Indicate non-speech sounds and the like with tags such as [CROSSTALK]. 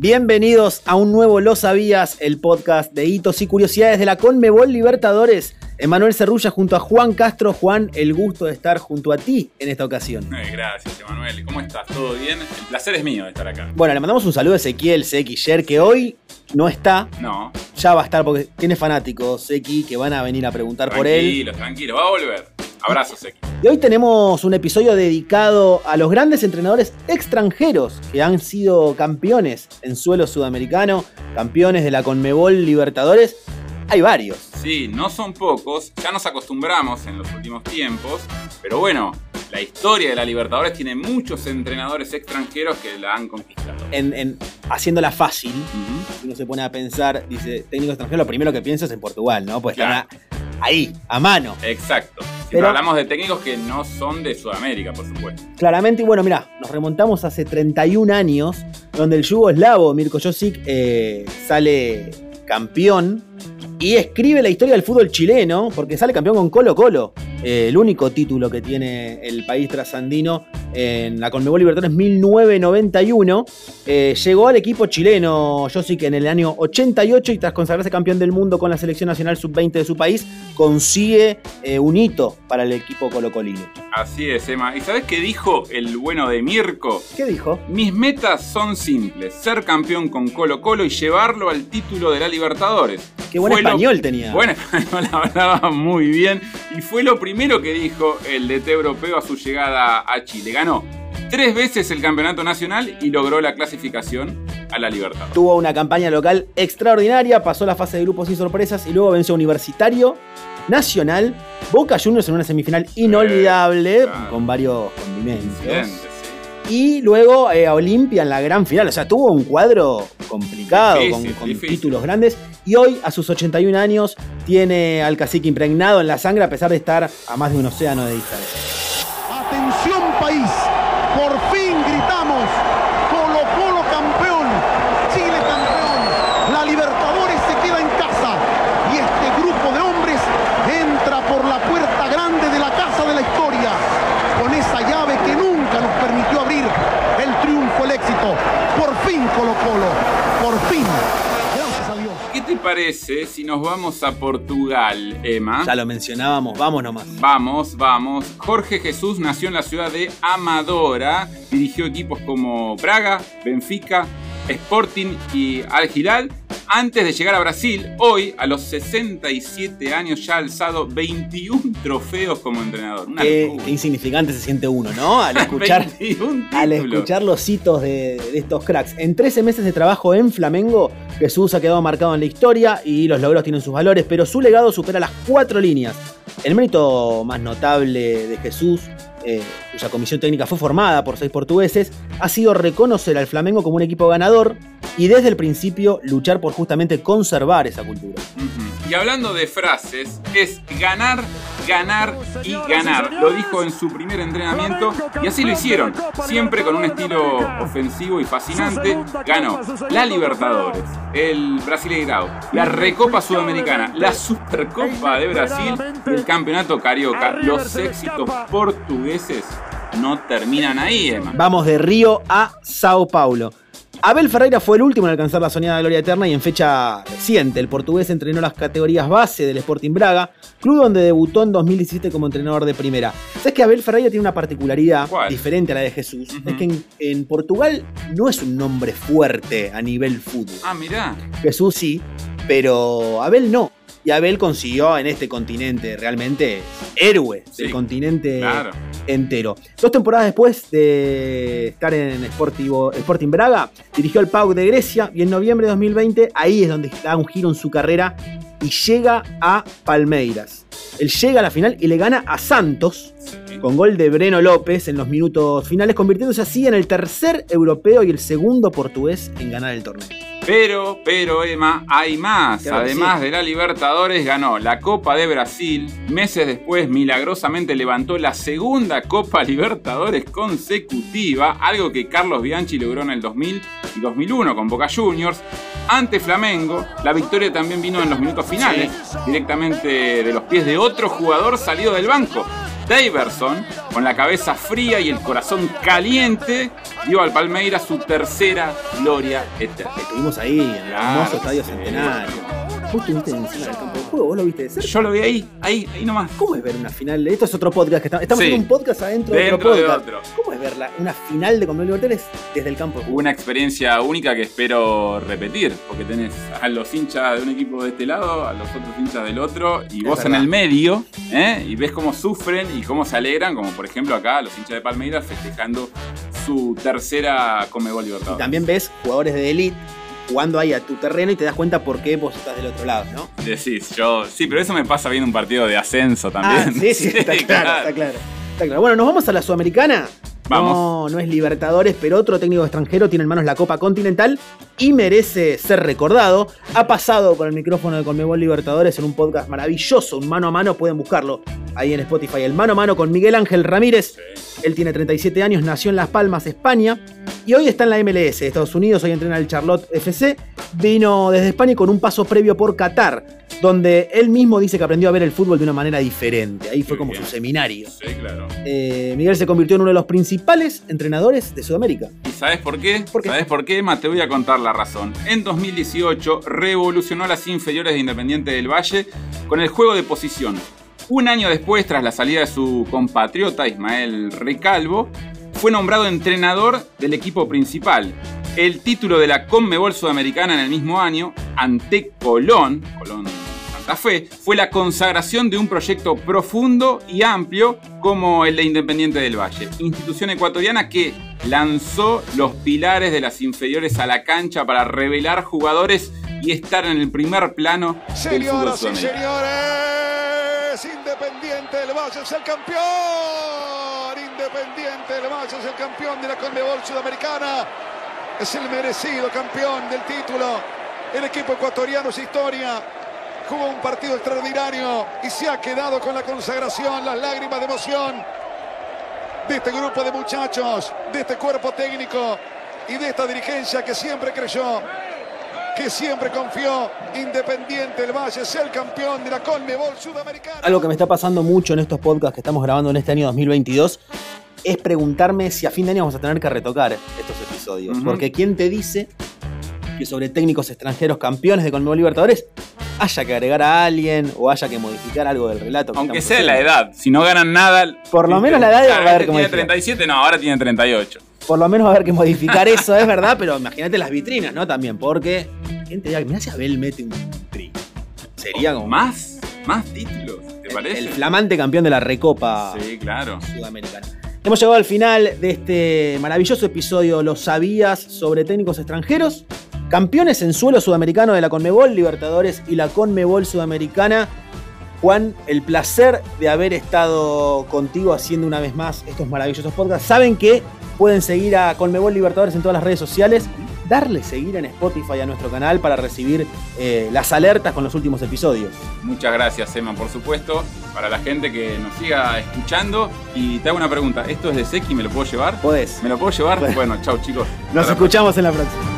Bienvenidos a un nuevo Lo Sabías, el podcast de hitos y curiosidades de la Conmebol Libertadores. Emanuel Cerrulla junto a Juan Castro. Juan, el gusto de estar junto a ti en esta ocasión. Eh, gracias, Emanuel. ¿Cómo estás? ¿Todo bien? El placer es mío de estar acá. Bueno, le mandamos un saludo a Ezequiel Sequiller, que hoy no está. No. Ya va a estar porque tiene fanáticos, Seki, que van a venir a preguntar por él. Tranquilo, tranquilo. Va a volver. Abrazos, Seki. Y hoy tenemos un episodio dedicado a los grandes entrenadores extranjeros que han sido campeones en suelo sudamericano, campeones de la Conmebol Libertadores. Hay varios. Sí, no son pocos. Ya nos acostumbramos en los últimos tiempos. Pero bueno, la historia de la Libertadores tiene muchos entrenadores extranjeros que la han conquistado. En, en- haciéndola fácil, uno se pone a pensar, dice técnico extranjero, lo primero que piensa es en Portugal, ¿no? Pues Claro. están a- ahí, a mano. Exacto. Pero- hablamos de técnicos que no son de Sudamérica, por supuesto. Claramente, y bueno, mirá, nos remontamos hace 31 años, donde el yugoslavo Mirko Josic eh, sale campeón y escribe la historia del fútbol chileno, porque sale campeón con Colo Colo, eh, el único título que tiene el país trasandino en la Conmebol Libertadores 1991. Eh, llegó al equipo chileno Josic en el año 88 y tras consagrarse campeón del mundo con la selección nacional sub-20 de su país, consigue eh, un hito para el equipo colocolino. Así es, Emma. ¿Y sabes qué dijo el bueno de Mirko? ¿Qué dijo? Mis metas son simples: ser campeón con Colo Colo y llevarlo al título de la Libertadores. Qué buen lo- español tenía. Buen [LAUGHS] español, hablaba muy bien. Y fue lo primero que dijo el DT europeo a su llegada a Chile. Ganó tres veces el campeonato nacional y logró la clasificación a la Libertadores. Tuvo una campaña local extraordinaria, pasó la fase de grupos sin sorpresas y luego venció a Universitario, Nacional, Boca Juniors en una semifinal inolvidable claro. con varios condimentos. Sí. Y luego eh, a Olimpia en la gran final. O sea, tuvo un cuadro complicado Difícil, con, con difícil. títulos grandes. Y hoy, a sus 81 años, tiene al cacique impregnado en la sangre a pesar de estar a más de un océano de distancia. Atención país, por fin gritamos, Colo Colo campeón, Chile campeón, la Libertadores se queda en casa y este grupo de hombres entra por la puerta grande de la casa de la historia, con esa llave que nunca nos permitió abrir el triunfo, el éxito. Por fin Colo Colo, por fin. Gracias a Dios. ¿Qué te parece si nos vamos a Portugal, Emma? Ya lo mencionábamos, vamos nomás. Vamos, vamos. Jorge Jesús nació en la ciudad de Amadora. Dirigió equipos como Braga, Benfica, Sporting y Al Hilal. Antes de llegar a Brasil, hoy, a los 67 años, ya ha alzado 21 trofeos como entrenador. Una Qué, insignificante se siente uno, ¿no? Al [LAUGHS] escuchar 21 al escuchar los hitos de, de estos cracks. En 13 meses de trabajo en Flamengo, Jesús ha quedado marcado en la historia y los logros tienen sus valores, pero su legado supera las cuatro líneas. El mérito más notable de Jesús, eh, cuya comisión técnica fue formada por seis portugueses, ha sido reconocer al Flamengo como un equipo ganador y desde el principio luchar por justamente conservar esa cultura. Y hablando de frases, es ganar, ganar y ganar. Lo dijo en su primer entrenamiento y así lo hicieron. Siempre con un estilo ofensivo y fascinante. Ganó la Libertadores, el Brasileirao, la Recopa Sudamericana, la Supercopa de Brasil el Campeonato Carioca. Los éxitos portugueses no terminan ahí, Emma. Vamos de Río a Sao Paulo. Abel Ferreira fue el último en alcanzar la soñada gloria eterna y en fecha reciente el portugués entrenó las categorías base del Sporting Braga, club donde debutó en 2017 como entrenador de primera. ¿Sabes que Abel Ferreira tiene una particularidad ¿Cuál? diferente a la de Jesús? Es que en, en Portugal no es un nombre fuerte a nivel fútbol. Ah, mirá. Jesús sí, pero Abel no. Y Abel consiguió en este continente realmente héroe Sí, del continente Claro. entero. Dos temporadas después de estar en Sportivo, Sporting Braga, dirigió al PAOK de Grecia y en noviembre de 2020 ahí es donde da un giro en su carrera y llega a Palmeiras. Él llega a la final y le gana a Santos con gol de Breno López en los minutos finales, convirtiéndose así en el tercer europeo y el segundo portugués en ganar el torneo. Pero, pero, Emma, hay más. Claro Además sí. de la Libertadores, ganó la Copa de Brasil. Meses después, milagrosamente levantó la segunda Copa Libertadores consecutiva, algo que Carlos Bianchi logró en el 2000 y 2001 con Boca Juniors. Ante Flamengo, la victoria también vino en los minutos finales, directamente de los pies de otro jugador salido del banco. Daverson, con la cabeza fría y el corazón caliente, dio al Palmeiras su tercera gloria eterna. Estuvimos ahí en el hermoso estadio. Centenario. Vos estuviste encima del campo de juego, vos lo viste de cerca. Yo lo vi ahí, ahí, ahí nomás. ¿Cómo es ver una final? Esto es otro podcast que estamos, estamos Sí. haciendo un podcast adentro de otro de podcast. otro. ¿Cómo es verla? Una final de Conmebol Libertadores desde el campo de juego. Una experiencia única que espero repetir, porque tenés a los hinchas de un equipo de este lado, a los otros hinchas del otro, y Es vos en el medio, ¿eh? y ves cómo sufren y cómo se alegran, como por ejemplo acá los hinchas de Palmeiras festejando su tercera Comebol Y Libertadores. también ves jugadores de elite jugando ahí a tu terreno y te das cuenta por qué vos estás del otro lado, ¿no? Decís, yo, sí, pero eso me pasa viendo un partido de ascenso también. Ah, sí, sí, [LAUGHS] está claro, está claro. Está claro. Bueno, nos vamos a la Sudamericana. Vamos. No, no es Libertadores, pero otro técnico extranjero tiene en manos la Copa Continental y merece ser recordado. Ha pasado por el micrófono de Conmebol Libertadores en un podcast maravilloso, un mano a mano, pueden buscarlo ahí en Spotify. El mano a mano con Miguel Ángel Ramírez. Él tiene 37 años, nació en Las Palmas, España. Y hoy está en la MLS de Estados Unidos, hoy entrena el Charlotte FC. Vino desde España y con un paso previo por Qatar, donde él mismo dice que aprendió a ver el fútbol de una manera diferente. Ahí fue como bien. su seminario. Sí, claro. Eh, Miguel se convirtió en uno de los principales entrenadores de Sudamérica. ¿Y sabes por qué? ¿Por qué? ¿Sabes por qué, Emma? Te voy a contar la razón. En 2018 revolucionó las inferiores de Independiente del Valle con el juego de posición. Un año después, tras la salida de su compatriota Ismael Recalvo, fue nombrado entrenador del equipo principal. El título de la Conmebol Sudamericana en el mismo año, ante Colón, Colón Santa Fe, fue la consagración de un proyecto profundo y amplio como el de Independiente del Valle, institución ecuatoriana que lanzó los pilares de las inferiores a la cancha para revelar jugadores y estar en el primer plano del y sudamericano. Independiente del Valle es el campeón. Independiente del Valle es el campeón de la Conmebol Sudamericana. Es el merecido campeón del título. El equipo ecuatoriano es historia. Jugó un partido extraordinario y se ha quedado con la consagración, las lágrimas de emoción de este grupo de muchachos, de este cuerpo técnico y de esta dirigencia que siempre creyó que siempre confió Independiente del Valle es el campeón de la Conmebol Sudamericana. Algo que me está pasando mucho en estos podcasts que estamos grabando en este año 2022 es preguntarme si a fin de año vamos a tener que retocar estos episodios. Porque ¿quién te dice que sobre técnicos extranjeros campeones de Conmebol Libertadores haya que agregar a alguien o haya que modificar algo del relato? que Aunque sea la edad, si no ganan nada. Por lo ¿viste? menos la edad va a haber este que tiene modificar. 37, no, ahora tiene 38. Por lo menos va a haber que modificar eso, es verdad, pero imagínate las vitrinas, ¿no? También, porque. ¿Quién te diga? Mirá si Abel mete un tri. Sería como. ¿Más? ¿Más títulos? ¿Te el- parece? El flamante campeón de la Recopa Sí, claro. Sudamericana. Hemos llegado al final de este maravilloso episodio ¿Lo sabías sobre técnicos extranjeros? Campeones en suelo sudamericano de la Conmebol Libertadores y la Conmebol Sudamericana. Juan, el placer de haber estado contigo haciendo una vez más estos maravillosos podcasts. Saben que pueden seguir a Conmebol Libertadores en todas las redes sociales, darle seguir en Spotify a nuestro canal para recibir eh, las alertas con los últimos episodios. Muchas gracias, Emma, por supuesto. Para la gente que nos siga escuchando. Y te hago una pregunta. ¿Esto es de Seki? ¿Me lo puedo llevar? Podés. ¿Me lo puedo llevar? Bueno. Bueno, chau, chicos. Nos escuchamos en la próxima.